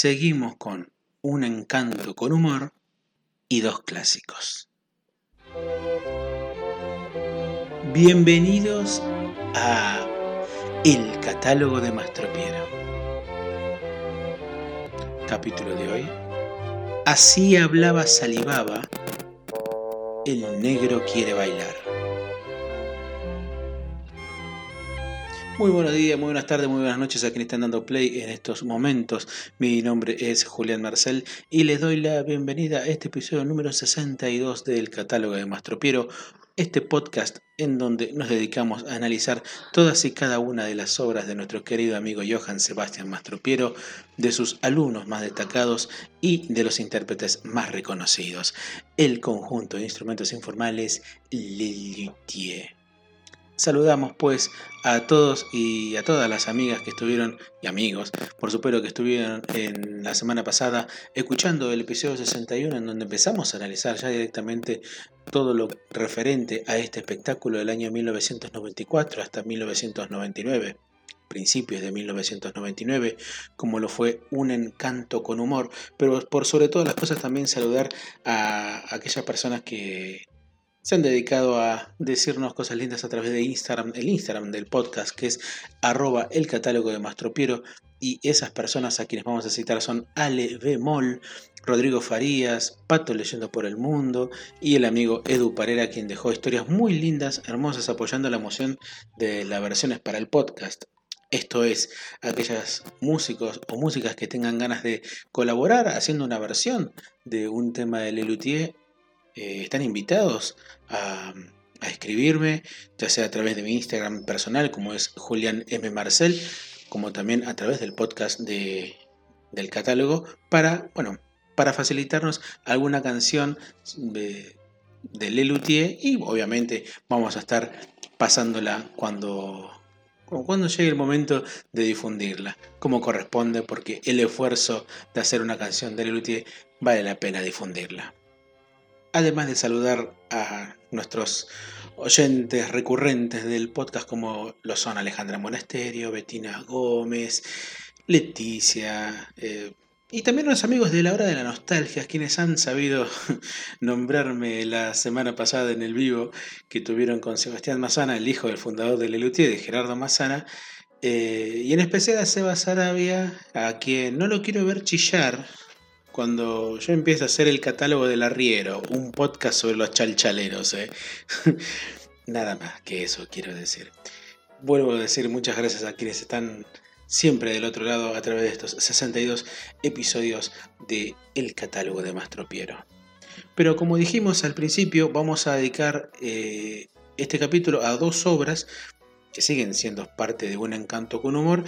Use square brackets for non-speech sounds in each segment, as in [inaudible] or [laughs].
seguimos con un encanto con humor y dos clásicos. Bienvenidos a El catálogo de Mastropiero. Capítulo de hoy. Así hablaba Salivaba. El negro quiere bailar. Muy buenos días, muy buenas tardes, muy buenas noches a quienes están dando play en estos momentos. Mi nombre es Julián Marcel y les doy la bienvenida a este episodio número 62 del catálogo de Mastropiero, este podcast en donde nos dedicamos a analizar todas y cada una de las obras de nuestro querido amigo Johann Sebastian Mastropiero, de sus alumnos más destacados y de los intérpretes más reconocidos. El conjunto de instrumentos informales Le Luthier. Saludamos pues a todos y a todas las amigas que estuvieron, y amigos, por supuesto que estuvieron en la semana pasada escuchando el episodio 61 en donde empezamos a analizar ya directamente todo lo referente a este espectáculo del año 1994 hasta 1999 principios de 1999, como lo fue Un encanto con humor, pero por sobre todas las cosas también saludar a aquellas personas que se han dedicado a decirnos cosas lindas a través de Instagram, el Instagram del podcast que es arroba el catálogo de Mastropiero y esas personas a quienes vamos a citar son Ale Bemol, Rodrigo Farías, Pato Leyendo por el Mundo y el amigo Edu Parera quien dejó historias muy lindas, hermosas apoyando la moción de las versiones para el podcast. Esto es, aquellos músicos o músicas que tengan ganas de colaborar haciendo una versión de un tema de Lelutier eh, están invitados a, escribirme, ya sea a través de mi Instagram personal, como es Julián M. Marcel, como también a través del podcast de, del catálogo, para, bueno, para facilitarnos alguna canción de, de Lelutier y obviamente vamos a estar pasándola cuando, cuando llegue el momento de difundirla, como corresponde, porque el esfuerzo de hacer una canción de Lelutier vale la pena difundirla además de saludar a nuestros oyentes recurrentes del podcast como lo son Alejandra Monasterio, Betina Gómez, Leticia, eh, y también los amigos de la hora de la nostalgia, quienes han sabido [laughs] nombrarme la semana pasada en el vivo que tuvieron con Sebastián Mazana, el hijo del fundador de Lelutier, de Gerardo Mazana, eh, y en especial a Seba Sarabia, a quien no lo quiero ver chillar, cuando yo empiezo a hacer el catálogo del arriero, un podcast sobre los chalchaleros. ¿eh? [laughs] Nada más que eso quiero decir. Vuelvo a decir muchas gracias a quienes están siempre del otro lado a través de estos 62 episodios de El catálogo de Mastro Piero. Pero como dijimos al principio, vamos a dedicar eh, este capítulo a dos obras que siguen siendo parte de un encanto con humor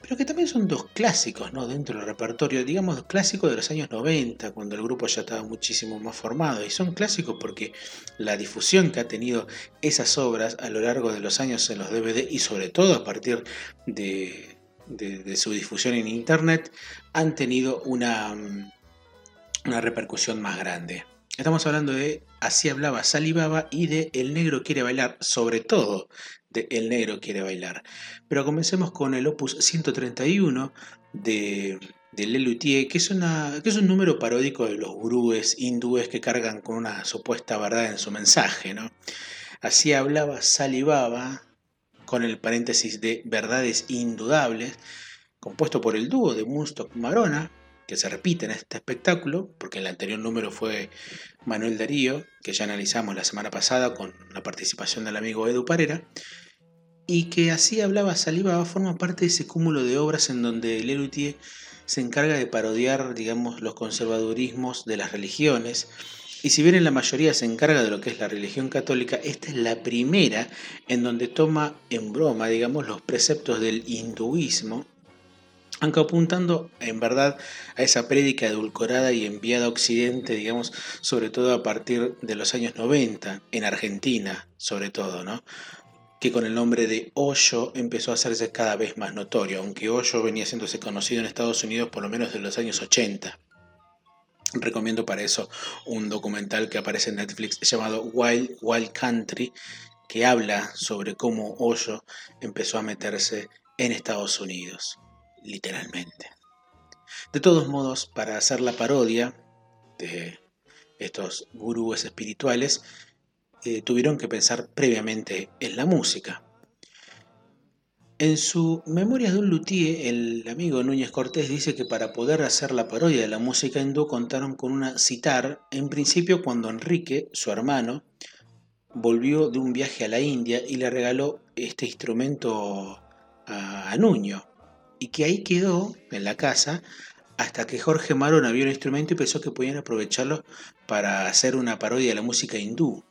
pero que también son dos clásicos ¿no? dentro del repertorio, digamos clásicos de los años 90, cuando el grupo ya estaba muchísimo más formado. Y son clásicos porque la difusión que ha tenido esas obras a lo largo de los años en los DVD y sobre todo a partir de, su difusión en Internet han tenido una, una repercusión más grande. Estamos hablando de Así hablaba Salivaba y de El negro quiere bailar, sobre todo de El Negro quiere bailar. Pero comencemos con el opus 131 de, de Lelutier, que es, que es un número paródico de los gurúes hindúes que cargan con una supuesta verdad en su mensaje. ¿no? Así hablaba Salivaba, con el paréntesis de verdades indudables, compuesto por el dúo de Mustok Marona, que se repite en este espectáculo, porque el anterior número fue Manuel Darío, que ya analizamos la semana pasada con la participación del amigo Edu Parera, y que así hablaba Saliva forma parte de ese cúmulo de obras en donde Lelutier se encarga de parodiar, digamos, los conservadurismos de las religiones, y si bien en la mayoría se encarga de lo que es la religión católica, esta es la primera en donde toma en broma, digamos, los preceptos del hinduismo aunque apuntando en verdad a esa prédica edulcorada y enviada a Occidente, digamos, sobre todo a partir de los años 90, en Argentina, sobre todo, ¿no? que con el nombre de Hoyo empezó a hacerse cada vez más notorio, aunque Hoyo venía haciéndose conocido en Estados Unidos por lo menos de los años 80. Recomiendo para eso un documental que aparece en Netflix llamado Wild Wild Country, que habla sobre cómo Hoyo empezó a meterse en Estados Unidos literalmente. De todos modos, para hacer la parodia de estos gurúes espirituales, eh, tuvieron que pensar previamente en la música. En su Memorias de un luthier, el amigo Núñez Cortés dice que para poder hacer la parodia de la música hindú contaron con una citar, en principio cuando Enrique, su hermano, volvió de un viaje a la India y le regaló este instrumento a, Nuño, y que ahí quedó en la casa hasta que Jorge Marona vio el instrumento y pensó que podían aprovecharlo para hacer una parodia de la música hindú.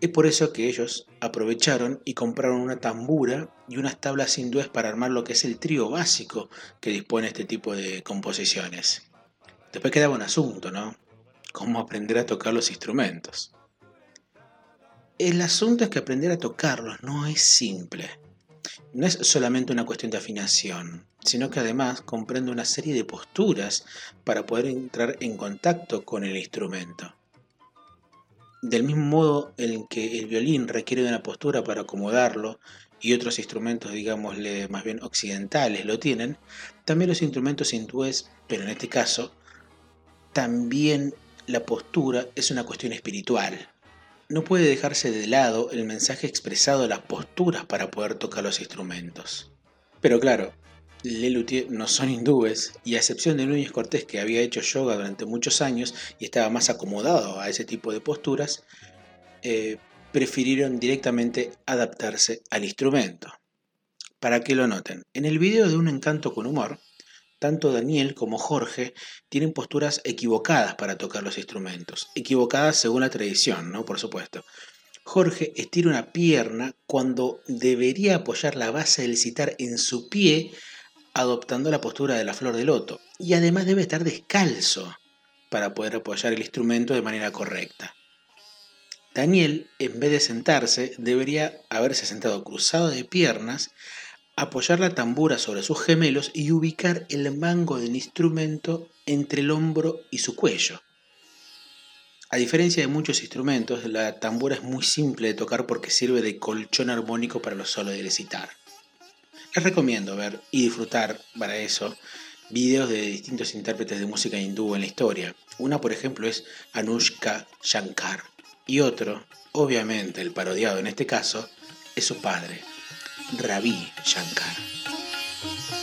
Es por eso que ellos aprovecharon y compraron una tambura y unas tablas hindúes para armar lo que es el trío básico que dispone este tipo de composiciones. Después quedaba un asunto, ¿no? Cómo aprender a tocar los instrumentos. El asunto es que aprender a tocarlos no es simple. No es solamente una cuestión de afinación, sino que además comprende una serie de posturas para poder entrar en contacto con el instrumento. Del mismo modo en que el violín requiere de una postura para acomodarlo y otros instrumentos, digámosle más bien occidentales, lo tienen, también los instrumentos hindúes, pero en este caso, también la postura es una cuestión espiritual. No puede dejarse de lado el mensaje expresado de las posturas para poder tocar los instrumentos. Pero claro, Lelutier no son hindúes, y a excepción de Núñez Cortés, que había hecho yoga durante muchos años y estaba más acomodado a ese tipo de posturas, eh, prefirieron directamente adaptarse al instrumento. Para que lo noten, en el video de Un encanto con humor, tanto Daniel como Jorge tienen posturas equivocadas para tocar los instrumentos, equivocadas según la tradición, ¿no? Por supuesto. Jorge estira una pierna cuando debería apoyar la base del citar en su pie adoptando la postura de la flor de loto y además debe estar descalzo para poder apoyar el instrumento de manera correcta. Daniel, en vez de sentarse, debería haberse sentado cruzado de piernas, apoyar la tambura sobre sus gemelos y ubicar el mango del instrumento entre el hombro y su cuello. A diferencia de muchos instrumentos, la tambura es muy simple de tocar porque sirve de colchón armónico para los solos de recitar. Les recomiendo ver y disfrutar para eso videos de distintos intérpretes de música hindú en la historia. Una, por ejemplo, es Anushka Shankar. Y otro, obviamente el parodiado en este caso, es su padre, Ravi Shankar.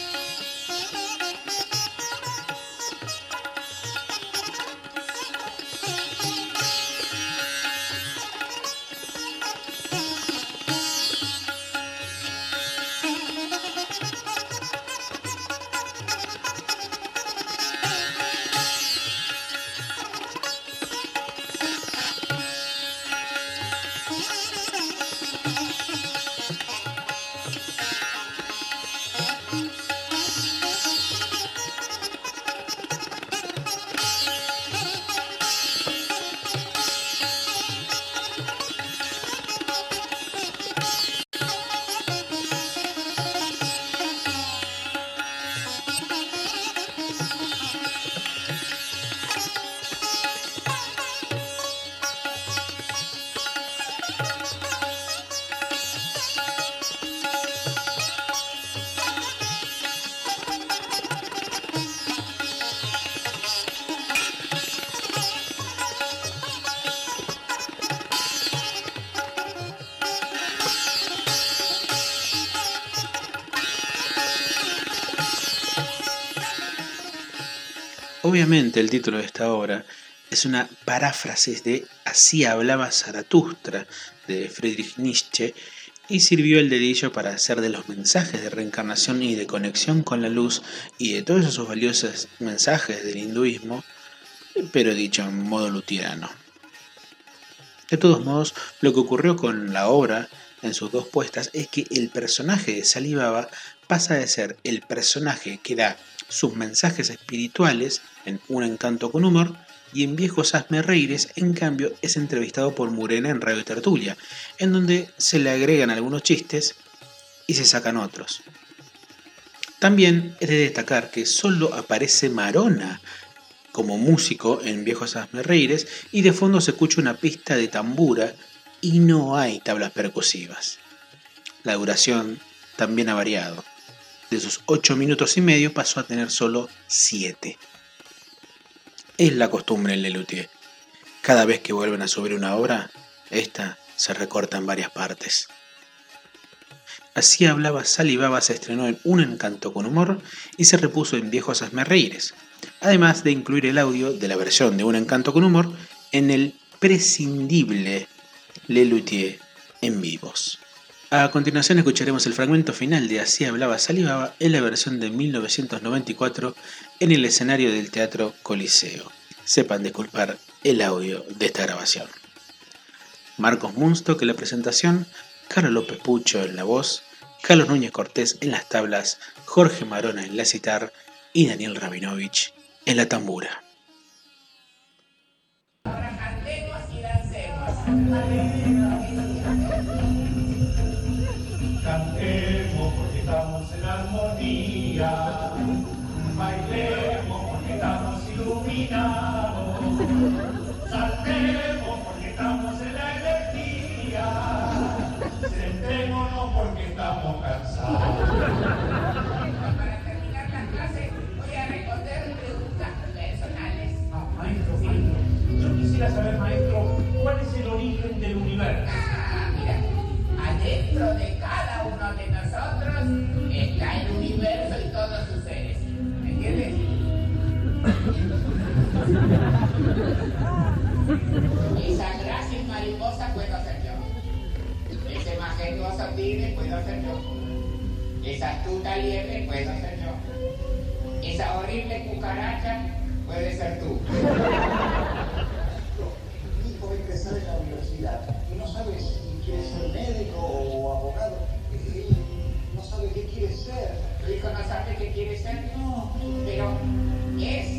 Obviamente el título de esta obra es una paráfrasis de Así hablaba Zaratustra de Friedrich Nietzsche y sirvió el dedillo para hacer de los mensajes de reencarnación y de conexión con la luz y de todos esos valiosos mensajes del hinduismo, pero dicho en modo luterano. De todos modos, lo que ocurrió con la obra en sus dos puestas es que el personaje de Salibaba pasa de ser el personaje que da sus mensajes espirituales en Un encanto con humor y en Viejos Asmerreires, en cambio, es entrevistado por Murena en Radio Tertulia, en donde se le agregan algunos chistes y se sacan otros. También es de destacar que solo aparece Marona como músico en Viejos Asmerreires y de fondo se escucha una pista de tambura y no hay tablas percusivas. La duración también ha variado. De sus 8 minutos y medio pasó a tener solo 7. Es la costumbre en Lelutier. Cada vez que vuelven a subir una obra, esta se recorta en varias partes. Así hablaba Salivaba se estrenó en Un encanto con humor y se repuso en Viejos Asmerreíres, además de incluir el audio de la versión de Un encanto con humor en el prescindible Lelutier en vivos. A continuación escucharemos el fragmento final de Así hablaba Salivaba en la versión de 1994 en el escenario del Teatro Coliseo. Sepan disculpar el audio de esta grabación. Marcos Munstock en la presentación, Carlos López Pucho en la voz, Carlos Núñez Cortés en las tablas, Jorge Marona en la citar y Daniel Rabinovich en la tambura. Bailemos porque estamos iluminados, saltemos porque estamos en la energía, sentémonos porque estamos cansados. Para terminar la clase voy a responder preguntas personales. Ah, maestro, maestro, yo quisiera saber, maestro, Esa grácil mariposa puedo ser yo. Ese majestuoso tigre puedo ser yo. Esa astuta liebre puedo ser yo. Esa horrible cucaracha puede ser tú. Mi hijo va a ingresar en la universidad y no sabe si quiere ser médico o abogado. Él no sabe qué quiere ser. ¿Tu hijo no sabe qué quiere ser? No. Pero es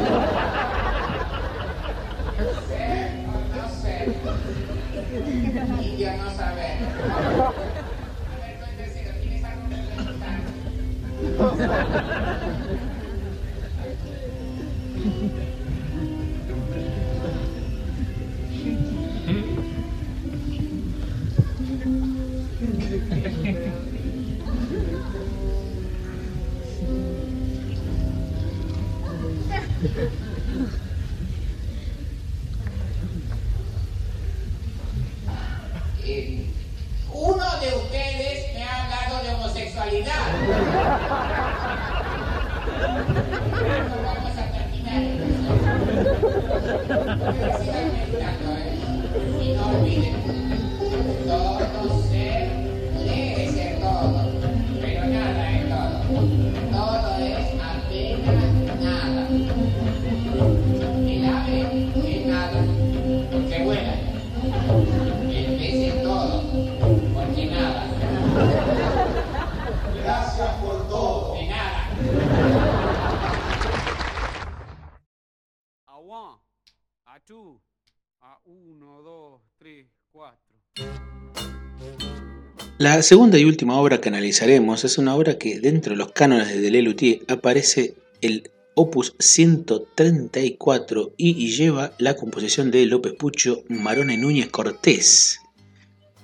a uno, dos, tres, cuatro. La segunda y última obra que analizaremos es una obra que dentro de los cánones de Delelutier aparece el opus 134 y lleva la composición de López Pucho Marone Núñez Cortés.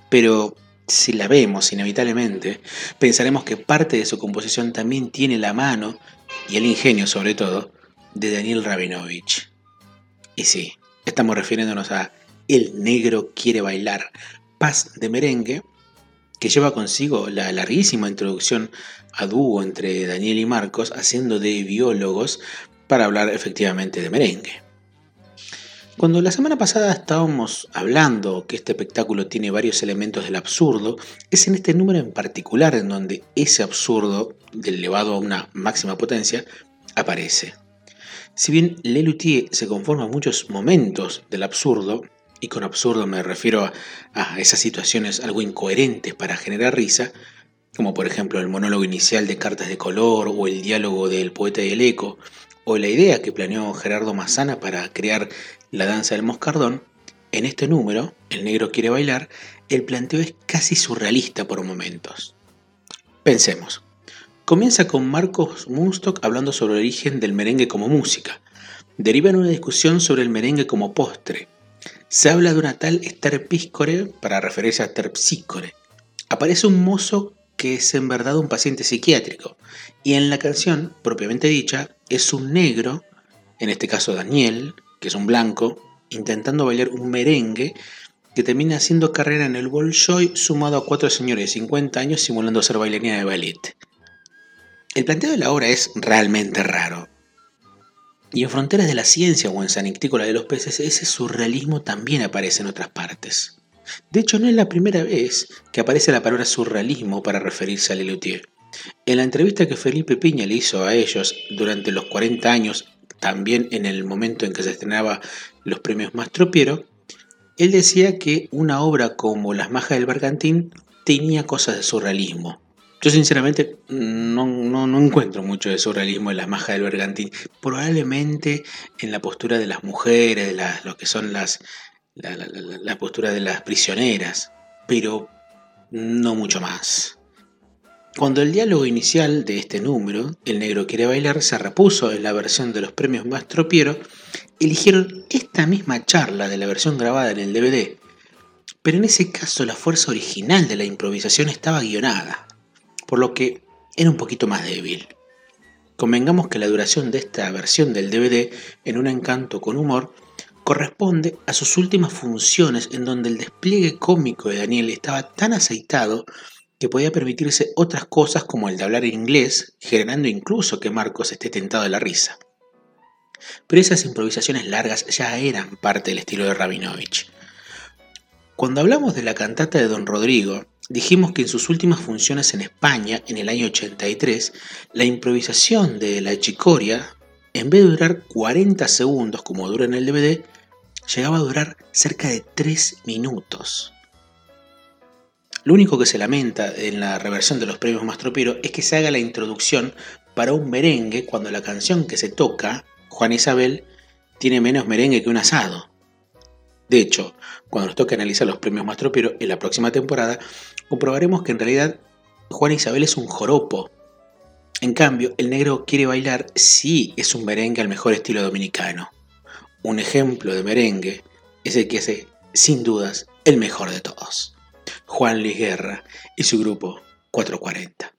Pero si la vemos inevitablemente, pensaremos que parte de su composición también tiene la mano, y el ingenio sobre todo, de Daniel Rabinovich. Y sí, estamos refiriéndonos a El negro quiere bailar, Paz de merengue, que lleva consigo la larguísima introducción a dúo entre Daniel y Marcos, haciendo de biólogos para hablar efectivamente de merengue. Cuando la semana pasada estábamos hablando que este espectáculo tiene varios elementos del absurdo, es en este número en particular en donde ese absurdo, elevado a una máxima potencia, aparece. Si bien Lelutier se conforma a muchos momentos del absurdo, y con absurdo me refiero a, a esas situaciones algo incoherentes para generar risa, como por ejemplo el monólogo inicial de Cartas de Color o el diálogo del poeta y el eco, o la idea que planeó Gerardo Massana para crear la danza del moscardón, en este número, El negro quiere bailar, el planteo es casi surrealista por momentos. Pensemos. Comienza con Marcos Munstock hablando sobre el origen del merengue como música. Deriva en una discusión sobre el merengue como postre. Se habla de una tal Píscore para referirse a Terpsícore. Aparece un mozo que es en verdad un paciente psiquiátrico. Y en la canción, propiamente dicha, es un negro, en este caso Daniel, que es un blanco, intentando bailar un merengue que termina haciendo carrera en el Bolshoi sumado a cuatro señores de 50 años simulando ser bailarina de ballet. El planteo de la obra es realmente raro. Y en Fronteras de la Ciencia o en Sanictícola de los Peces, ese surrealismo también aparece en otras partes. De hecho, no es la primera vez que aparece la palabra surrealismo para referirse a Lelutier. En la entrevista que Felipe Piña le hizo a ellos durante los 40 años, también en el momento en que se estrenaba los premios Mastropiero, él decía que una obra como Las Majas del Bergantín tenía cosas de surrealismo. Yo sinceramente no, no, encuentro mucho de surrealismo en Las Majas del Bergantín. Probablemente en la postura de las mujeres, de lo que son las, la, postura de las prisioneras, pero no mucho más. Cuando el diálogo inicial de este número, El negro quiere bailar, se repuso en la versión de los premios Mastro Piero, eligieron esta misma charla de la versión grabada en el DVD, pero en ese caso la fuerza original de la improvisación estaba guionada, por lo que era un poquito más débil. Convengamos que la duración de esta versión del DVD, en un encanto con humor, corresponde a sus últimas funciones en donde el despliegue cómico de Daniel estaba tan aceitado que podía permitirse otras cosas como el de hablar inglés, generando incluso que Marcos esté tentado de la risa. Pero esas improvisaciones largas ya eran parte del estilo de Rabinovich. Cuando hablamos de la cantata de Don Rodrigo, dijimos que en sus últimas funciones en España, en el año 83, la improvisación de la chicoria, en vez de durar 40 segundos como dura en el DVD, llegaba a durar cerca de 3 minutos. Lo único que se lamenta en la reversión de los premios Mastropero es que se haga la introducción para un merengue cuando la canción que se toca, Juan Isabel, tiene menos merengue que un asado. De hecho, cuando nos toque analizar los premios Mastropero en la próxima temporada, comprobaremos que en realidad Juan Isabel es un joropo. En cambio, el negro quiere bailar sí es un merengue al mejor estilo dominicano un ejemplo de merengue es el que hace, sin dudas, el mejor de todos. Juan Luis Guerra y su grupo 440.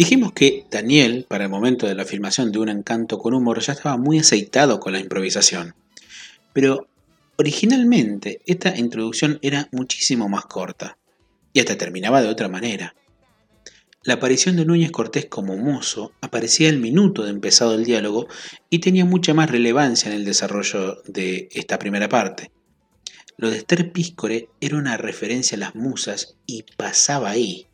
Dijimos que Daniel, para el momento de la filmación de Un encanto con humor, ya estaba muy aceitado con la improvisación. Pero originalmente esta introducción era muchísimo más corta, y hasta terminaba de otra manera. La aparición de Núñez Cortés como mozo aparecía el minuto de empezado el diálogo y tenía mucha más relevancia en el desarrollo de esta primera parte. Lo de Esther Píscore era una referencia a las musas y pasaba ahí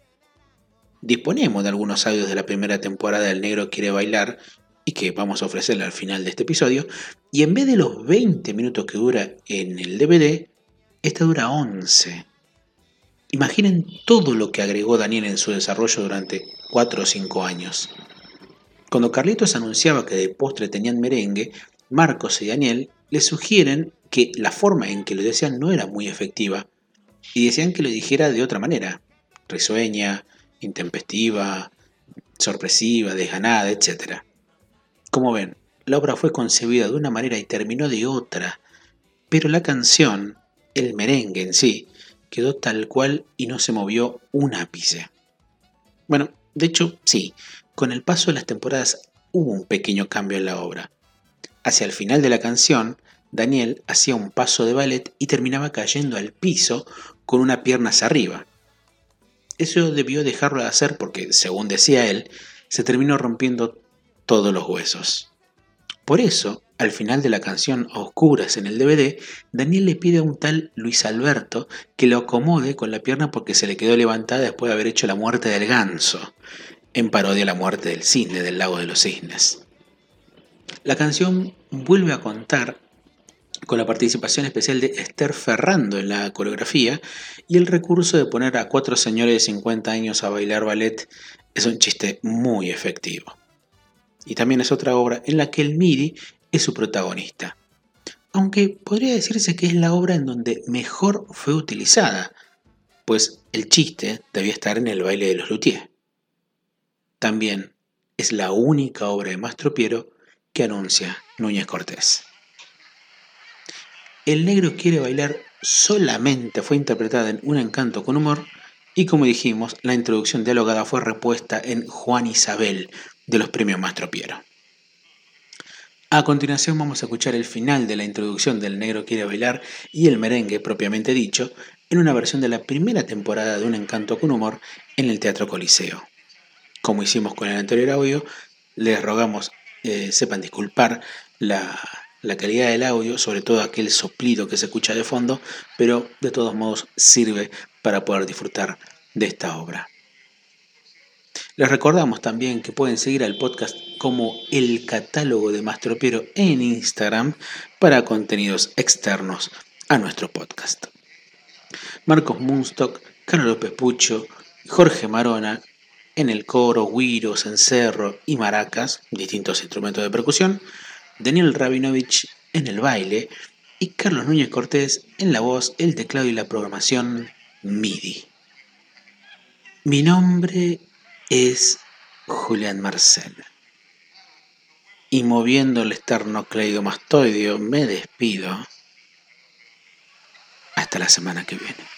disponemos de algunos audios de la primera temporada del Negro Quiere Bailar y que vamos a ofrecerle al final de este episodio. Y en vez de los 20 minutos que dura en el DVD, esta dura 11. Imaginen todo lo que agregó Daniel en su desarrollo durante 4 o 5 años. Cuando Carlitos anunciaba que de postre tenían merengue, Marcos y Daniel le sugieren que la forma en que lo decían no era muy efectiva y decían que lo dijera de otra manera, risueña, intempestiva, sorpresiva, desganada, etc. Como ven, la obra fue concebida de una manera y terminó de otra, pero la canción, el merengue en sí, quedó tal cual y no se movió un ápice. Bueno, de hecho, sí, con el paso de las temporadas hubo un pequeño cambio en la obra. Hacia el final de la canción, Daniel hacía un paso de ballet y terminaba cayendo al piso con una pierna hacia arriba. Eso debió dejarlo de hacer porque, según decía él, se terminó rompiendo todos los huesos. Por eso, al final de la canción oscuras en el DVD, Daniel le pide a un tal Luis Alberto que lo acomode con la pierna porque se le quedó levantada después de haber hecho la muerte del ganso, en parodia a la muerte del cisne del lago de los cisnes. La canción vuelve a contar con la participación especial de Esther Ferrando en la coreografía y el recurso de poner a cuatro señores de 50 años a bailar ballet es un chiste muy efectivo. Y también es otra obra en la que el MIDI es su protagonista. Aunque podría decirse que es la obra en donde mejor fue utilizada, pues el chiste debía estar en el baile de los luthiers. También es la única obra de Mastro Piero que anuncia Núñez Cortés. El negro quiere bailar solamente fue interpretada en Un encanto con humor y como dijimos, la introducción dialogada fue repuesta en Juan Isabel de los premios Mastro Piero. A continuación vamos a escuchar el final de la introducción del Negro quiere bailar y el merengue propiamente dicho en una versión de la primera temporada de Un encanto con humor en el Teatro Coliseo. Como hicimos con el anterior audio, les rogamos eh, sepan disculpar la, la calidad del audio, sobre todo aquel soplido que se escucha de fondo, pero de todos modos sirve para poder disfrutar de esta obra. Les recordamos también que pueden seguir al podcast como el catálogo de Mastropiero en Instagram para contenidos externos a nuestro podcast. Marcos Munstock, Carlos López Pucho, Jorge Marona en el coro, güiro, cencerro y maracas, distintos instrumentos de percusión, Daniel Rabinovich en el baile y Carlos Núñez Cortés en la voz, el teclado y la programación MIDI. Mi nombre es Julián Marcel. Y moviendo el esternocleidomastoideo me despido. Hasta la semana que viene.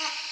Ha! [laughs]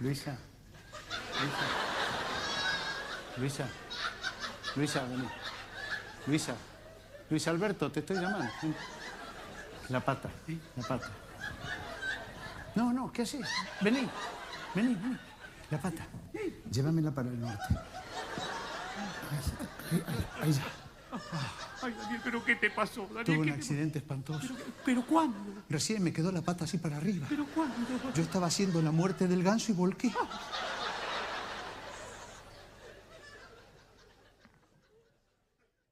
Luisa. Luisa. Luisa. Luisa, vení. Luisa. Luis Alberto, te estoy llamando. La pata, la pata. No, no, ¿qué haces? Vení, vení, vení. La pata. Llévamela para el norte. Ahí, ahí, ahí ya. Ay, Daniel, ¿pero qué te pasó, Daniel? Tuve un ¿Qué te- accidente espantoso. ¿Pero cuándo? Recién me quedó la pata así para arriba. ¿Pero cuándo? Yo estaba haciendo la muerte del ganso y volqué.